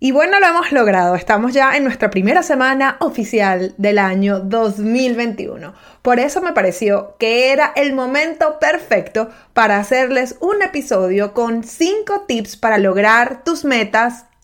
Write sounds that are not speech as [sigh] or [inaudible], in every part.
Y bueno, lo hemos logrado. Estamos ya en nuestra primera semana oficial del año 2021. Por eso me pareció que era el momento perfecto para hacerles un episodio con 5 tips para lograr tus metas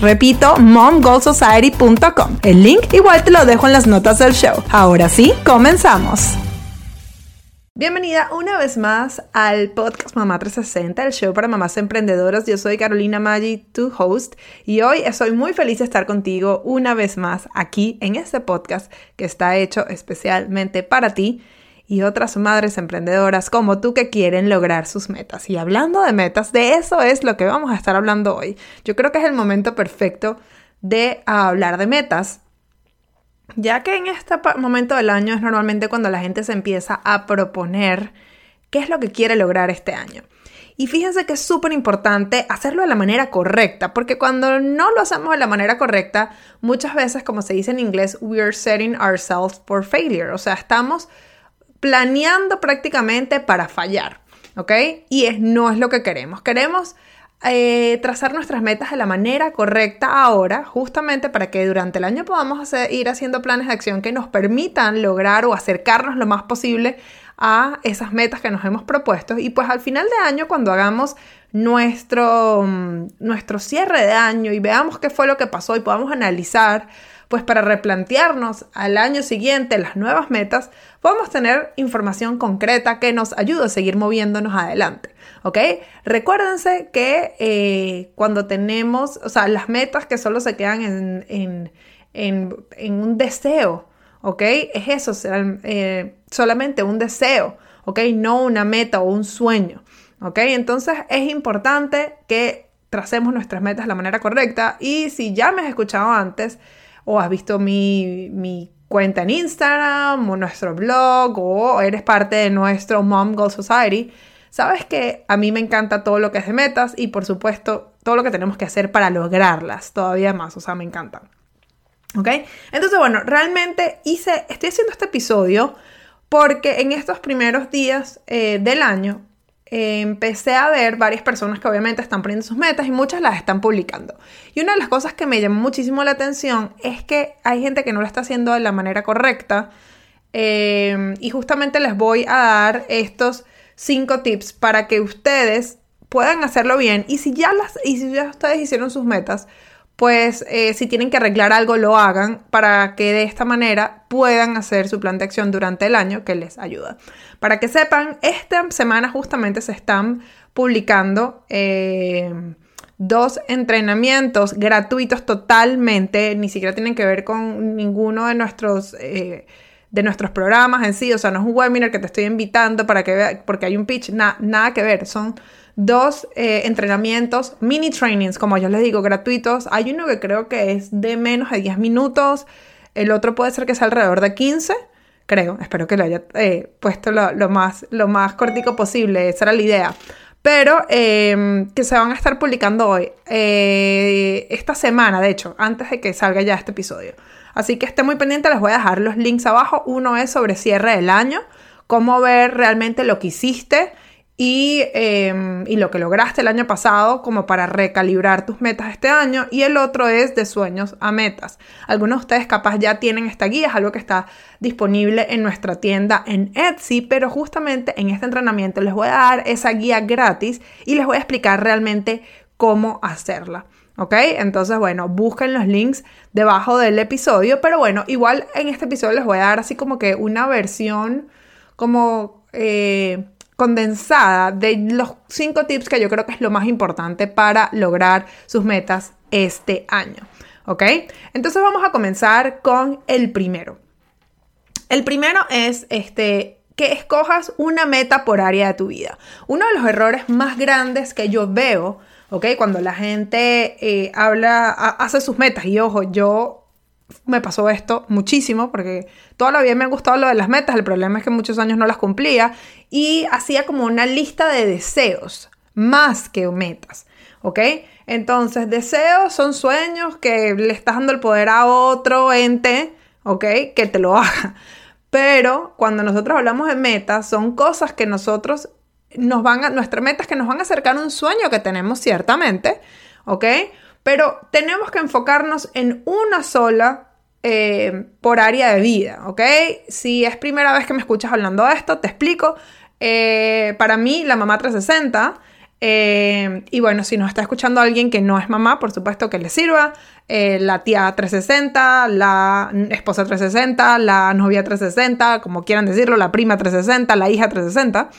Repito, momgoalsociety.com. El link igual te lo dejo en las notas del show. Ahora sí, comenzamos. Bienvenida una vez más al podcast Mamá 360, el show para mamás emprendedoras. Yo soy Carolina Maggi, tu host, y hoy estoy muy feliz de estar contigo una vez más aquí en este podcast que está hecho especialmente para ti y otras madres emprendedoras como tú que quieren lograr sus metas. Y hablando de metas, de eso es lo que vamos a estar hablando hoy. Yo creo que es el momento perfecto de hablar de metas, ya que en este momento del año es normalmente cuando la gente se empieza a proponer qué es lo que quiere lograr este año. Y fíjense que es súper importante hacerlo de la manera correcta, porque cuando no lo hacemos de la manera correcta, muchas veces, como se dice en inglés, we are setting ourselves for failure. O sea, estamos planeando prácticamente para fallar, ¿ok? Y es, no es lo que queremos. Queremos eh, trazar nuestras metas de la manera correcta ahora, justamente para que durante el año podamos ir haciendo planes de acción que nos permitan lograr o acercarnos lo más posible a esas metas que nos hemos propuesto. Y pues al final de año, cuando hagamos nuestro, mm, nuestro cierre de año y veamos qué fue lo que pasó y podamos analizar pues para replantearnos al año siguiente las nuevas metas, podemos tener información concreta que nos ayude a seguir moviéndonos adelante. ¿Ok? Recuérdense que eh, cuando tenemos, o sea, las metas que solo se quedan en, un deseo, ¿ok? Es eso, eh, solamente un deseo, ¿ok? No una meta o un sueño, ¿ok? Entonces es importante que tracemos nuestras metas de la manera correcta y si ya me has escuchado antes, o has visto mi, cuenta en Instagram o nuestro blog o eres parte de nuestro Mom Goal Society, sabes que a mí me encanta todo lo que es de metas y por supuesto todo lo que tenemos que hacer para lograrlas todavía más, o sea, me encanta. ¿Ok? Entonces, bueno, realmente hice, estoy haciendo este episodio porque en estos primeros días eh, del año empecé a ver varias personas que obviamente están poniendo sus metas y muchas las están publicando. Y una de las cosas que me llamó muchísimo la atención es que hay gente que no lo está haciendo de la manera correcta. Eh, y justamente les voy a dar estos cinco tips para que ustedes puedan hacerlo bien. Y si ya, las, y si ya ustedes hicieron sus metas, pues eh, si tienen que arreglar algo, lo hagan para que de esta manera puedan hacer su plan de acción durante el año que les ayuda. Para que sepan, esta semana justamente se están publicando eh, dos entrenamientos gratuitos totalmente, ni siquiera tienen que ver con ninguno de nuestros... Eh, de nuestros programas en sí, o sea, no es un webinar que te estoy invitando para que veas, porque hay un pitch, nada que ver, son dos eh, entrenamientos, mini trainings, como yo les digo, gratuitos. Hay uno que creo que es de menos de 10 minutos, el otro puede ser que sea alrededor de 15, creo, espero que lo haya eh, puesto lo, más, lo más cortico posible, esa era la idea. Pero em, que se van a estar publicando hoy, eh, esta semana, de hecho, antes de que salga ya este episodio. Así que esté muy pendiente, les voy a dejar los links abajo. Uno es sobre cierre del año, cómo ver realmente lo que hiciste Em, y, lo que lograste el año pasado como para recalibrar tus metas este año y el otro es de sueños a metas. Algunos de ustedes capaz ya tienen esta guía, es algo que está disponible en nuestra tienda en Etsy, pero justamente en este entrenamiento les voy a dar esa guía gratis y les voy a explicar realmente cómo hacerla. ¿Ok? Entonces, bueno, busquen los links debajo del episodio, pero bueno, igual en este episodio les voy a dar así como que una versión como... Eh, condensada de los cinco tips que yo creo que es lo más importante para lograr sus metas este año. ¿Ok? Entonces vamos a comenzar con el primero. El primero es este, que escojas una meta por área de tu vida. Uno de los errores más grandes que yo veo, ¿ok? Cuando la gente eh, habla, hace sus metas, y ojo, yo me pasó esto muchísimo porque toda la vida me ha gustado lo de las metas, el problema es que muchos años no las cumplía y hacía como una lista de deseos más que metas, ¿ok? Entonces, deseos son sueños que le estás dando el poder a otro ente, ¿ok? Que te lo haga. Pero cuando nosotros hablamos de metas, son cosas que nosotros nos van a, nuestras metas que nos van a acercar a un sueño que tenemos ciertamente, ¿ok? Pero tenemos que enfocarnos en una sola eh, por área de vida, ¿ok? Si es primera vez que me escuchas hablando de esto, te explico. Eh, para mí, la mamá 360, eh, y bueno, si nos está escuchando alguien que no es mamá, por supuesto que le sirva. la tía 360, la esposa 360, la novia 360, como quieran decirlo, la prima 360, la hija 360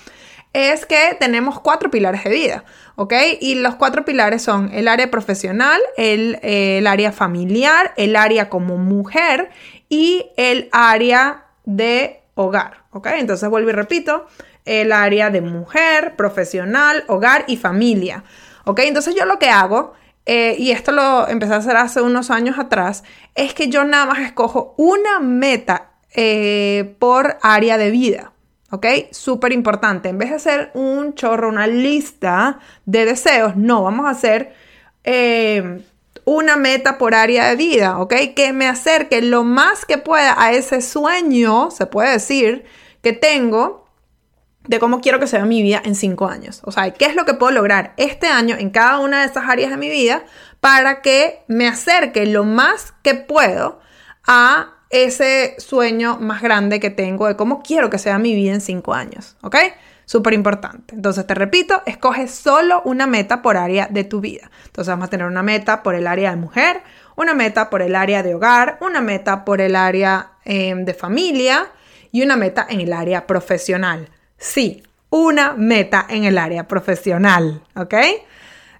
es que tenemos cuatro pilares de vida, ¿ok? Y los cuatro pilares son el área profesional, el, área familiar, el área como mujer y el área de hogar, ¿ok? Entonces vuelvo y repito, el área de mujer, profesional, hogar y familia, ¿ok? Entonces yo lo que hago, eh, y esto lo empecé a hacer hace unos años atrás, es que yo nada más escojo una meta eh, por área de vida. ¿Ok? Súper importante. En vez de hacer un chorro, una lista de deseos, no, vamos a hacer eh, una meta por área de vida, ¿ok? Que me acerque lo más que pueda a ese sueño, se puede decir, que tengo de cómo quiero que sea mi vida en cinco años. O sea, ¿qué es lo que puedo lograr este año en cada una de esas áreas de mi vida para que me acerque lo más que puedo a ese sueño más grande que tengo de cómo quiero que sea mi vida en cinco años, ¿ok? Súper importante. Entonces, te repito, escoge solo una meta por área de tu vida. Entonces, vamos a tener una meta por el área de mujer, una meta por el área de hogar, una meta por el área em, de familia y una meta en el área profesional. Sí, una meta en el área profesional, ¿ok?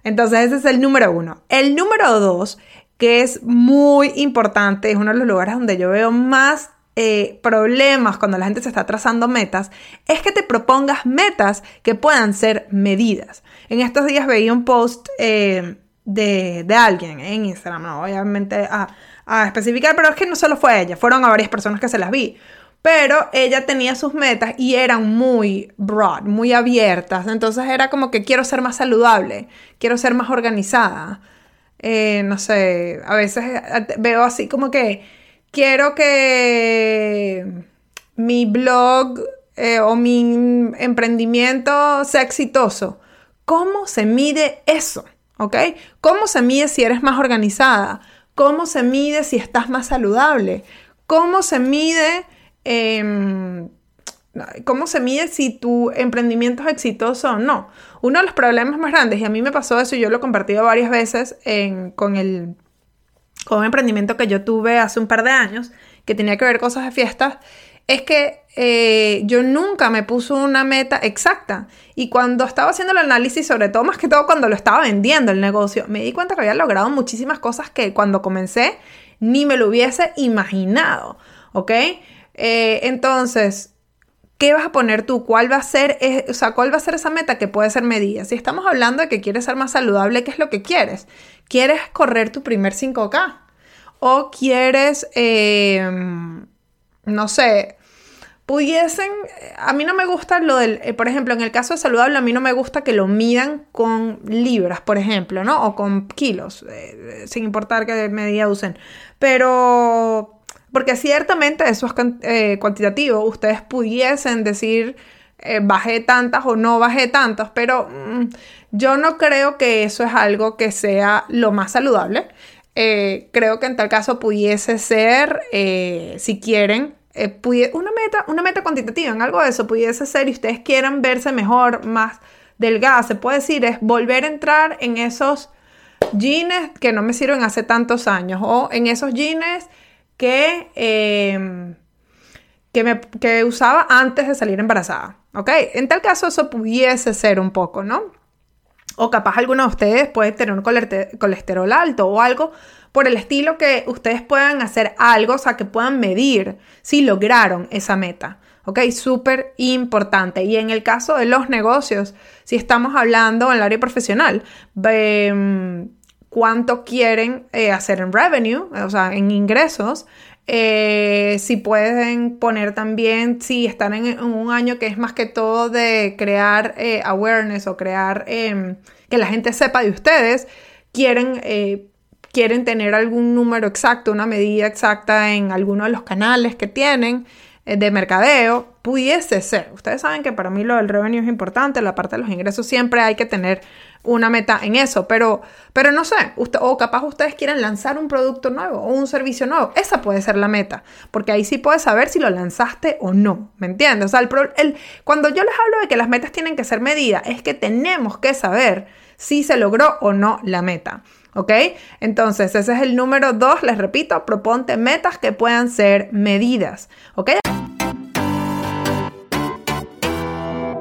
Entonces, ese es el número uno. El número dos que es muy importante, es uno de los lugares donde yo veo más eh, problemas cuando la gente se está trazando metas, es que te propongas metas que puedan ser medidas. En estos días veía un post eh, de, alguien en Instagram, no obviamente a, a especificar, pero es que no solo fue ella, fueron a varias personas que se las vi. Pero ella tenía sus metas y eran muy broad, muy abiertas. Entonces era como que quiero ser más saludable, quiero ser más organizada, eh, no sé, a veces eh, veo así como que quiero que mi blog eh, o mi emprendimiento sea exitoso. ¿Cómo se mide eso? ¿Ok? ¿Cómo se mide si eres más organizada? ¿Cómo se mide si estás más saludable? ¿Cómo se mide... Em, ¿Cómo se mide si tu emprendimiento es exitoso o no? Uno de los problemas más grandes, y a mí me pasó eso, y yo lo he compartido varias veces con, el, con un emprendimiento que yo tuve hace un par de años, que tenía que ver cosas de fiestas, es que eh, yo nunca me puse una meta exacta. Y cuando estaba haciendo el análisis, sobre todo más que todo cuando lo estaba vendiendo el negocio, me di cuenta que había logrado muchísimas cosas que cuando comencé ni me lo hubiese imaginado. ¿Ok? Eh, entonces, ¿qué vas a poner tú? ¿Cuál va a ser, o sea, cuál va a ser esa meta que puede ser medida? Si estamos hablando de que quieres ser más saludable, ¿qué es lo que quieres? ¿Quieres correr tu primer 5K? ¿O quieres, em, no sé, pudiesen, a mí no me gusta lo del, eh, por ejemplo, en el caso de saludable, a mí no me gusta que lo midan con libras, por ejemplo, ¿no? O con kilos, eh, sin importar qué medida usen. Pero, porque ciertamente eso es eh, cuantitativo, ustedes pudiesen decir, bajé tantas o no bajé tantas, pero mm, yo no creo que eso es algo que sea lo más saludable. creo que en tal caso pudiese ser, si quieren, eh, una, meta, una meta cuantitativa en algo de eso pudiese ser y ustedes quieran verse mejor, más delgada, se puede decir, es volver a entrar en esos jeans que no me sirven hace tantos años o en esos jeans que, em, que, me, que usaba antes de salir embarazada. ¿Ok? En tal caso eso pudiese ser un poco, ¿no? O capaz alguno de ustedes puede tener un colesterol alto o algo por el estilo que ustedes puedan hacer algo, o sea, que puedan medir si lograron esa meta. ¿Ok? Súper importante. Y en el caso de los negocios, si estamos hablando en el área profesional, em, cuánto quieren eh, hacer en revenue, o sea, en ingresos, eh, si pueden poner también, si están en, un año que es más que todo de crear eh, awareness o crear em, que la gente sepa de ustedes, quieren quieren tener algún número exacto, una medida exacta en alguno de los canales que tienen de mercadeo, pudiese ser. Ustedes saben que para mí lo del revenue es importante, la parte de los ingresos siempre hay que tener una meta en eso, pero, pero no sé, o capaz ustedes quieren lanzar un producto nuevo o un servicio nuevo, esa puede ser la meta, porque ahí sí puedes saber si lo lanzaste o no, ¿me entiendes? O sea, el, cuando yo les hablo de que las metas tienen que ser medidas, es que tenemos que saber si se logró o no la meta. ¿Ok? Entonces, ese es el número dos. Les repito, proponte metas que puedan ser medidas. ¿Ok?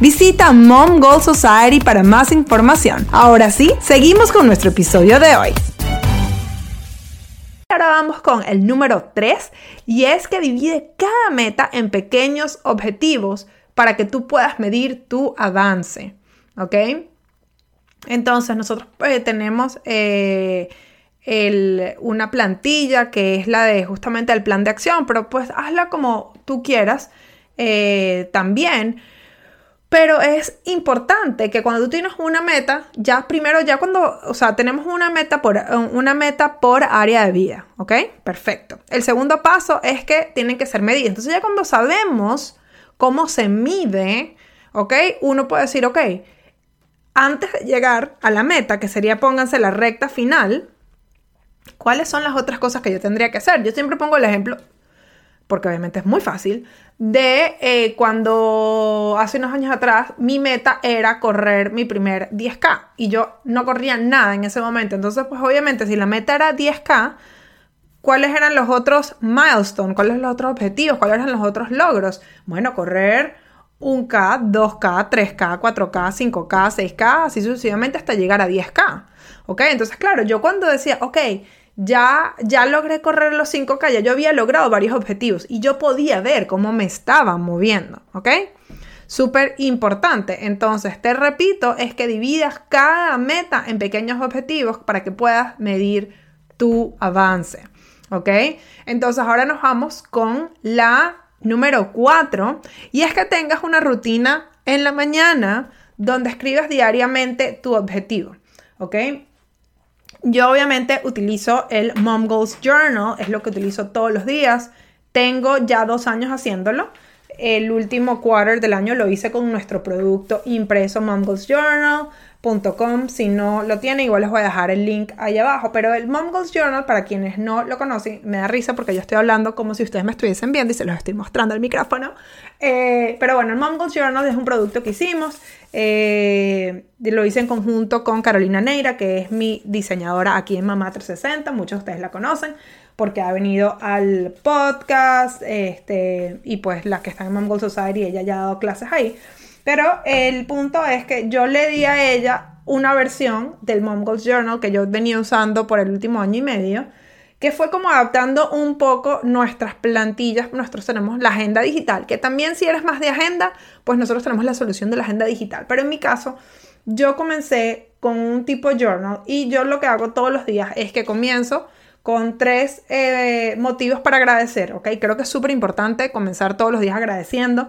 Visita Mom Goal Society para más información. Ahora sí, seguimos con nuestro episodio de hoy. Ahora vamos con el número 3 y es que divide cada meta en pequeños objetivos para que tú puedas medir tu avance. ¿Ok? Entonces nosotros eh, tenemos eh, una plantilla que es la de justamente el plan de acción, pero pues hazla como tú quieras eh, también. Pero es importante que cuando tú tienes una meta, ya primero, ya cuando, o sea, tenemos una meta por, una meta por área de vida, ¿ok? Perfecto. El segundo paso es que tienen que ser medidas. Entonces ya cuando sabemos cómo se mide, ¿ok? Uno puede decir, ok, antes de llegar a la meta, que sería pónganse la recta final, ¿cuáles son las otras cosas que yo tendría que hacer? Yo siempre pongo el ejemplo porque obviamente es muy fácil, de eh, cuando hace unos años atrás mi meta era correr mi primer 10K y yo no corría nada en ese momento. Entonces, pues obviamente si la meta era 10K, ¿cuáles eran los otros milestones? ¿Cuáles eran los otros objetivos? ¿Cuáles eran los otros logros? Bueno, correr 1K, 2K, 3K, 4K, 5K, 6K, así sucesivamente hasta llegar a 10K. ¿Ok? Entonces, claro, yo cuando decía, ok, ya, ya logré correr los 5K, ya yo había logrado varios objetivos y yo podía ver cómo me estaba moviendo, ¿ok? Súper importante. Entonces, te repito, es que dividas cada meta en pequeños objetivos para que puedas medir tu avance, ¿ok? Entonces, ahora nos vamos con la número 4 y es que tengas una rutina en la mañana donde escribas diariamente tu objetivo, ¿ok? Yo obviamente utilizo el Mom Goals Journal, es lo que utilizo todos los días. Tengo ya dos años haciéndolo. el último quarter del año lo hice con nuestro producto impreso Mom Goals Journal .com. Si no lo tiene igual les voy a dejar el link ahí abajo. Pero el Mom Goals Journal, para quienes no lo conocen, me da risa porque yo estoy hablando como si ustedes me estuviesen viendo y se los estoy mostrando el micrófono. Eh, pero bueno, el Mom Goals Journal es un producto que hicimos. Eh, lo hice en conjunto con Carolina Neira, que es mi diseñadora aquí en Mamá 360. Muchos de ustedes la conocen porque ha venido al podcast este, y pues las que están en Mom Goals Society, ella ya ha dado clases ahí. Pero el punto es que yo le di a ella una versión del Mom Goals Journal que yo venía usando por el último año y medio, que fue como adaptando un poco nuestras plantillas. Nosotros tenemos la agenda digital, que también si eres más de agenda, pues nosotros tenemos la solución de la agenda digital. Pero en mi caso, yo comencé con un tipo journal y yo lo que hago todos los días es que comienzo con tres eh, motivos para agradecer, ¿ok? Creo que es súper importante comenzar todos los días agradeciendo.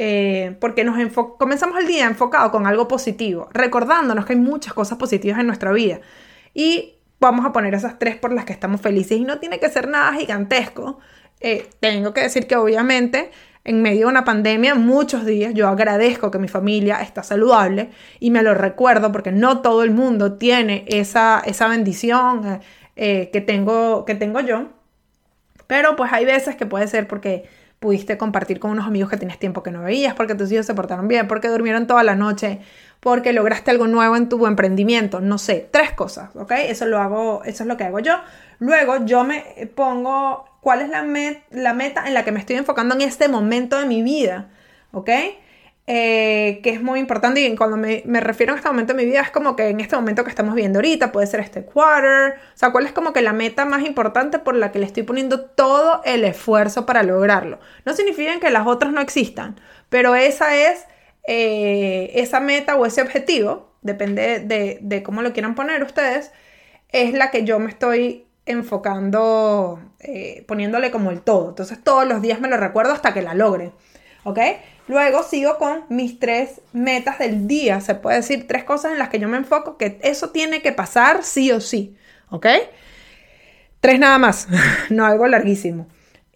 Eh, porque nos comenzamos el día enfocado con algo positivo, recordándonos que hay muchas cosas positivas en nuestra vida. Y vamos a poner esas tres por las que estamos felices. Y no tiene que ser nada gigantesco. Eh, tengo que decir que obviamente en medio de una pandemia, muchos días yo agradezco que mi familia está saludable y me lo recuerdo porque no todo el mundo tiene esa, esa bendición eh, que, tengo, que tengo yo. Pero pues hay veces que puede ser porque pudiste compartir con unos amigos que tienes tiempo que no veías, porque tus hijos se portaron bien, porque durmieron toda la noche, porque lograste algo nuevo en tu emprendimiento, no sé, tres cosas, ¿ok? Eso lo hago, eso es lo que hago yo. Luego yo me pongo cuál es la, la meta en la que me estoy enfocando en este momento de mi vida, ¿ok? Eh, que es muy importante y cuando me, refiero a este momento de mi vida es como que en este momento que estamos viendo ahorita, puede ser este quarter, o sea, cuál es como que la meta más importante por la que le estoy poniendo todo el esfuerzo para lograrlo. No significa que las otras no existan, pero esa es eh, esa meta o ese objetivo, depende de, cómo lo quieran poner ustedes, es la que yo me estoy enfocando, eh, poniéndole como el todo. Entonces todos los días me lo recuerdo hasta que la logre. ¿Ok? Luego sigo con mis tres metas del día, se puede decir tres cosas en las que yo me enfoco, que eso tiene que pasar sí o sí, ¿ok? Tres nada más, [laughs] no algo larguísimo.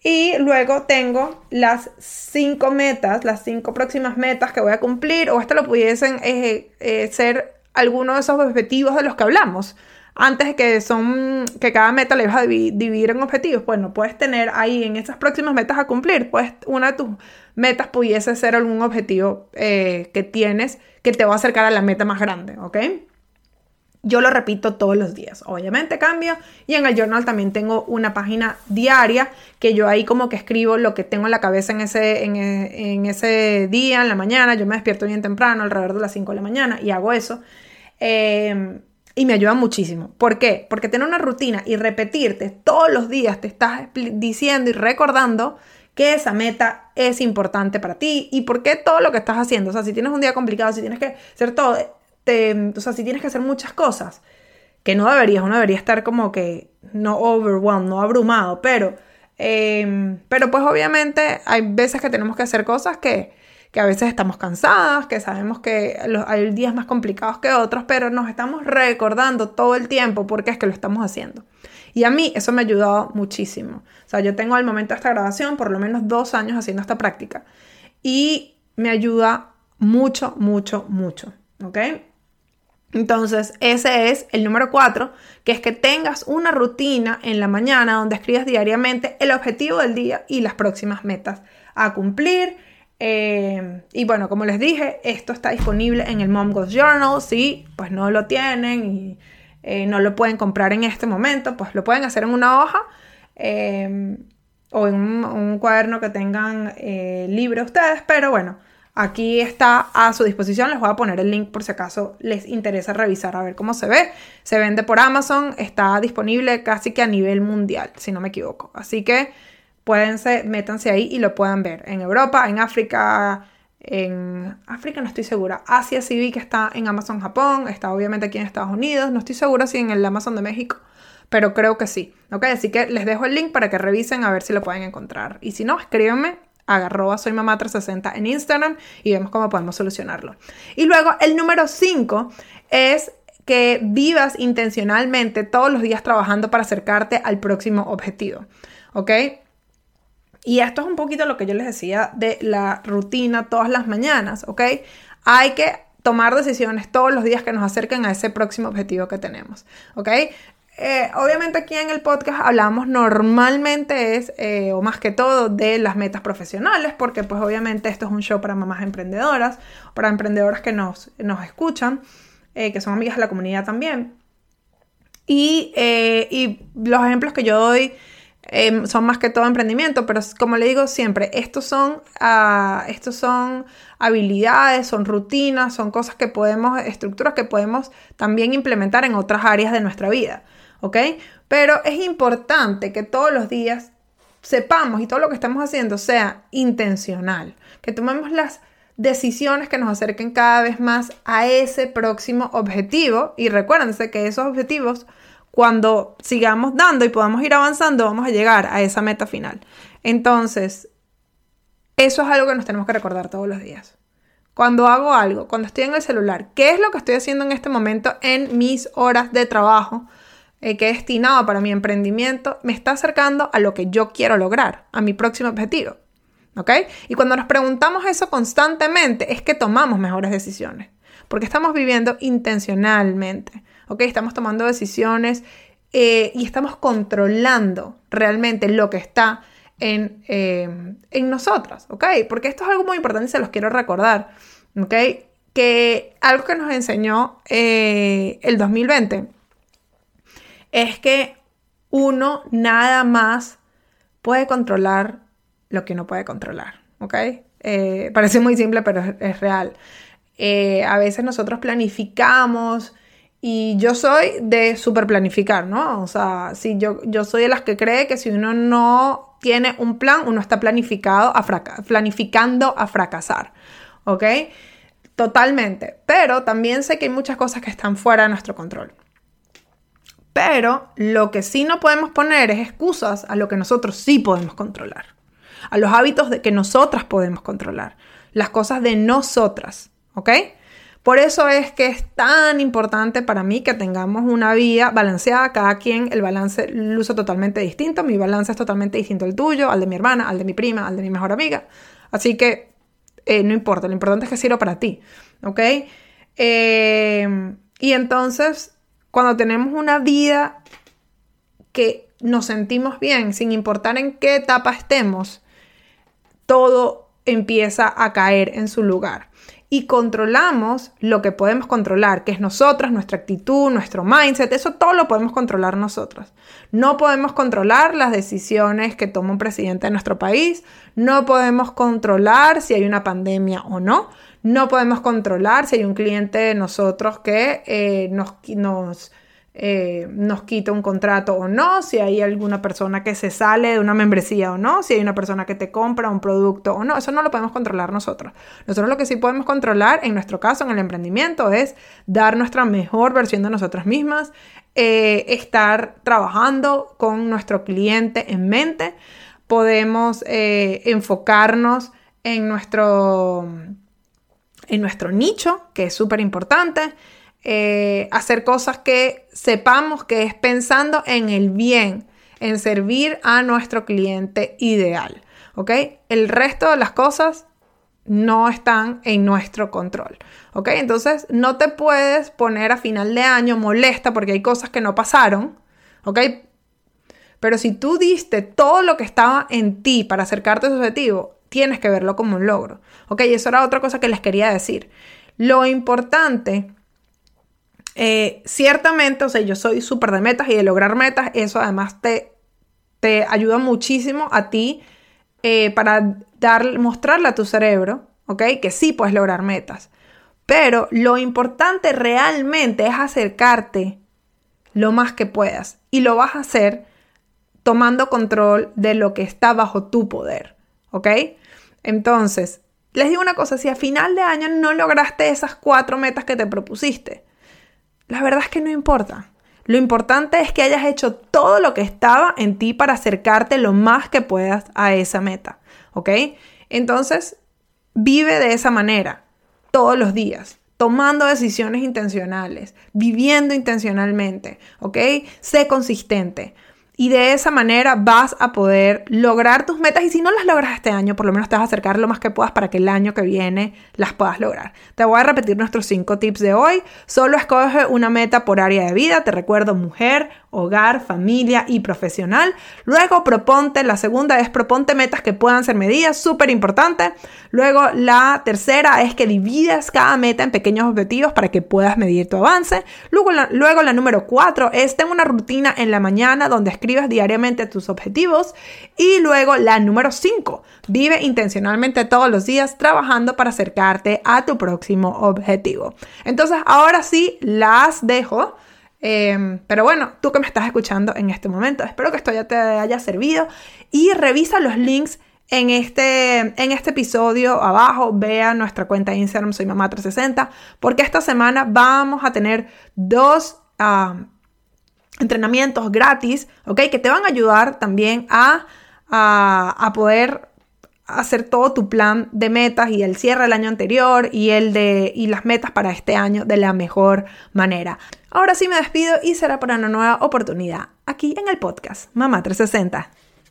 Y luego tengo las cinco metas, las cinco próximas metas que voy a cumplir, o esto lo pudiesen eh, eh, ser alguno de esos objetivos de los que hablamos antes de que son que cada meta le vas a dividir en objetivos, pues no puedes tener ahí en esas próximas metas a cumplir, pues una de tus metas pudiese ser algún objetivo eh, que tienes que te va a acercar a la meta más grande, ¿ok? Yo lo repito todos los días. Obviamente cambio. Y en el journal también tengo una página diaria que yo ahí como que escribo lo que tengo en la cabeza en ese, en, ese día, en la mañana. Yo me despierto bien temprano, alrededor de las 5 de la mañana, y hago eso. Eh, y me ayuda muchísimo. ¿Por qué? Porque tener una rutina y repetirte todos los días, te estás diciendo y recordando que esa meta es importante para ti y por qué todo lo que estás haciendo. O sea, si tienes un día complicado, si tienes que hacer todo, o sea, si tienes que hacer muchas cosas, que no deberías, uno debería estar como que no overwhelmed, no abrumado, pero, em, pero pues obviamente hay veces que tenemos que hacer cosas que, que a veces estamos cansadas, que sabemos que hay días más complicados que otros, pero nos estamos recordando todo el tiempo por qué es que lo estamos haciendo. Y a mí eso me ha ayudado muchísimo. O sea, yo tengo al momento de esta grabación por lo menos dos años haciendo esta práctica y me ayuda mucho, mucho, mucho. ¿Ok? Entonces, ese es el número cuatro, que es que tengas una rutina en la mañana donde escribas diariamente el objetivo del día y las próximas metas a cumplir eh, y bueno, como les dije, esto está disponible en el Mom Journal. Si pues no lo tienen y eh, no lo pueden comprar en este momento, pues lo pueden hacer en una hoja eh, o en un, cuaderno que tengan libre ustedes. Pero bueno, aquí está a su disposición. Les voy a poner el link por si acaso les interesa revisar a ver cómo se ve. Se vende por Amazon, está disponible casi que a nivel mundial, si no me equivoco. Así que Puédense, métanse ahí y lo puedan ver. En Europa, en África, en África no estoy segura. Asia sí vi que está en Amazon Japón, está obviamente aquí en Estados Unidos. No estoy segura si en el Amazon de México, pero creo que sí. ¿Ok? Así que les dejo el link para que revisen a ver si lo pueden encontrar. Y si no, escríbanme a arroba soy mamá 360 en Instagram y vemos cómo podemos solucionarlo. Y luego el número 5 es que vivas intencionalmente todos los días trabajando para acercarte al próximo objetivo. ¿Ok? Y esto es un poquito lo que yo les decía de la rutina todas las mañanas, ¿ok? Hay que tomar decisiones todos los días que nos acerquen a ese próximo objetivo que tenemos, ¿ok? Eh, obviamente aquí en el podcast hablamos normalmente es, eh, o más que todo, de las metas profesionales, porque pues obviamente esto es un show para mamás emprendedoras, para emprendedoras que nos, nos escuchan, eh, que son amigas de la comunidad también. Y, y los ejemplos que yo doy Em, son más que todo emprendimiento, pero como le digo siempre, estos son, uh, estos son habilidades, son rutinas, son cosas que podemos, estructuras que podemos también implementar en otras áreas de nuestra vida, ¿ok? Pero es importante que todos los días sepamos y todo lo que estamos haciendo sea intencional, que tomemos las decisiones que nos acerquen cada vez más a ese próximo objetivo y recuérdense que esos objetivos cuando sigamos dando y podamos ir avanzando, vamos a llegar a esa meta final. Entonces, eso es algo que nos tenemos que recordar todos los días. Cuando hago algo, cuando estoy en el celular, ¿qué es lo que estoy haciendo en este momento en mis horas de trabajo eh, que he destinado para mi emprendimiento? Me está acercando a lo que yo quiero lograr, a mi próximo objetivo. ¿Ok? Y cuando nos preguntamos eso constantemente, es que tomamos mejores decisiones, porque estamos viviendo intencionalmente. ¿Ok? Estamos tomando decisiones eh, y estamos controlando realmente lo que está en, eh, en nosotras, ¿ok? Porque esto es algo muy importante y se los quiero recordar, ¿ok? Que algo que nos enseñó eh, el 2020 es que uno nada más puede controlar lo que no puede controlar, ¿ok? parece muy simple, pero es, es real. a veces nosotros planificamos y yo soy de super planificar, ¿no? O sea, si yo, yo soy de las que cree que si uno no tiene un plan, uno está planificado a planificando a fracasar, ¿ok? Totalmente. Pero también sé que hay muchas cosas que están fuera de nuestro control. Pero lo que sí no podemos poner es excusas a lo que nosotros sí podemos controlar. A los hábitos de que nosotras podemos controlar. Las cosas de nosotras, ¿ok? Por eso es que es tan importante para mí que tengamos una vida balanceada, cada quien el balance usa totalmente distinto, mi balance es totalmente distinto al tuyo, al de mi hermana, al de mi prima, al de mi mejor amiga. Así que eh, no importa, lo importante es que sirva para ti, ¿ok? Eh, y entonces, cuando tenemos una vida que nos sentimos bien, sin importar en qué etapa estemos, todo empieza a caer en su lugar y controlamos lo que podemos controlar, que es nosotras, nuestra actitud, nuestro mindset, eso todo lo podemos controlar nosotros. No podemos controlar las decisiones que toma un presidente de nuestro país, no podemos controlar si hay una pandemia o no, no podemos controlar si hay un cliente de nosotros que eh, nos, nos eh, nos quita un contrato o no, si hay alguna persona que se sale de una membresía o no, si hay una persona que te compra un producto o no, eso no lo podemos controlar nosotros. Nosotros lo que sí podemos controlar, en nuestro caso, en el emprendimiento, es dar nuestra mejor versión de nosotras mismas, eh, estar trabajando con nuestro cliente en mente, podemos eh, enfocarnos en nuestro, en nuestro nicho, que es súper importante. Eh, hacer cosas que sepamos que es pensando en el bien, en servir a nuestro cliente ideal. ¿Ok? El resto de las cosas no están en nuestro control. ¿Ok? Entonces no te puedes poner a final de año molesta porque hay cosas que no pasaron. ¿Ok? Pero si tú diste todo lo que estaba en ti para acercarte a ese objetivo, tienes que verlo como un logro. ¿Ok? Y eso era otra cosa que les quería decir. Lo importante eh, ciertamente, o sea, yo soy súper de metas y de lograr metas, eso además te, te ayuda muchísimo a ti eh, para dar, mostrarle a tu cerebro, ¿ok? Que sí puedes lograr metas. Pero lo importante realmente es acercarte lo más que puedas y lo vas a hacer tomando control de lo que está bajo tu poder, ¿ok? Entonces, les digo una cosa, si a final de año no lograste esas cuatro metas que te propusiste, la verdad es que no importa. Lo importante es que hayas hecho todo lo que estaba en ti para acercarte lo más que puedas a esa meta, ¿ok? Entonces, vive de esa manera, todos los días, tomando decisiones intencionales, viviendo intencionalmente, ¿ok? Sé consistente. Y de esa manera vas a poder lograr tus metas y si no las logras este año, por lo menos te vas a acercar lo más que puedas para que el año que viene las puedas lograr. Te voy a repetir nuestros cinco tips de hoy. Solo escoge una meta por área de vida. Te recuerdo mujer, hogar, familia y profesional. Luego proponte, la segunda es proponte metas que puedan ser medidas, súper importante. Luego la tercera es que dividas cada meta en pequeños objetivos para que puedas medir tu avance. Luego la, luego la número cuatro es ten una rutina en la mañana donde escribas diariamente tus objetivos. Y luego la número cinco, vive intencionalmente todos los días trabajando para acercarte a tu próximo objetivo. Entonces ahora sí las dejo. Em, pero bueno, tú que me estás escuchando en este momento, espero que esto ya te haya servido y revisa los links en este, en este episodio abajo, vea nuestra cuenta de Instagram, soy mamá 360, porque esta semana vamos a tener dos entrenamientos gratis, ¿ok? Que te van a ayudar también a, a poder hacer todo tu plan de metas y el cierre del año anterior y el de y las metas para este año de la mejor manera. Ahora sí me despido y será para una nueva oportunidad aquí en el podcast Mamá 360.